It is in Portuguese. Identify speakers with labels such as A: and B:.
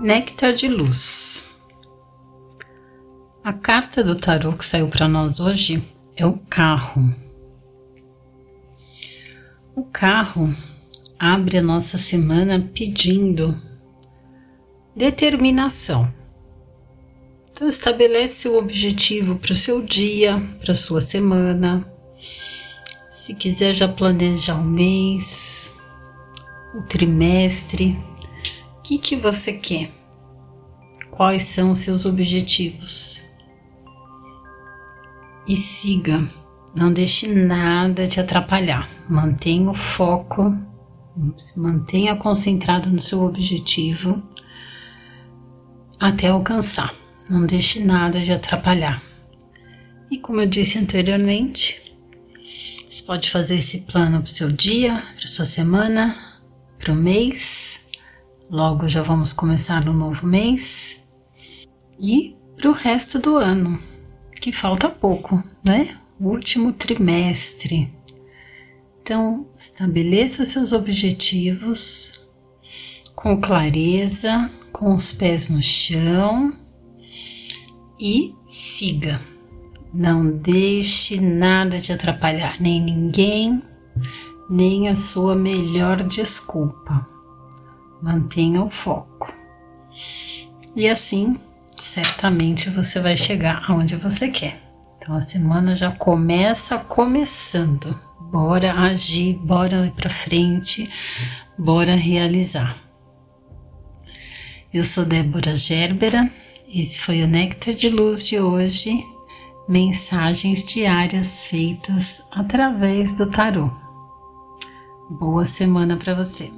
A: Néctar de Luz. A carta do tarô que saiu para nós hoje é o carro. O carro abre a nossa semana pedindo determinação. Então estabelece o objetivo para o seu dia, para sua semana. Se quiser já planejar o mês, o trimestre, que, que você quer? Quais são os seus objetivos? E siga, não deixe nada te atrapalhar. Mantenha o foco, se mantenha concentrado no seu objetivo até alcançar. Não deixe nada de atrapalhar. E como eu disse anteriormente, você pode fazer esse plano para o seu dia, para sua semana, para o mês. Logo já vamos começar um novo mês. E para o resto do ano, que falta pouco, né? O último trimestre. Então, estabeleça seus objetivos com clareza, com os pés no chão e siga. Não deixe nada te atrapalhar, nem ninguém, nem a sua melhor desculpa. Mantenha o foco. E assim, certamente você vai chegar aonde você quer. Então a semana já começa começando. Bora agir, bora ir para frente, bora realizar. Eu sou Débora Gerbera, esse foi o Néctar de Luz de hoje, mensagens diárias feitas através do tarô. Boa semana para você.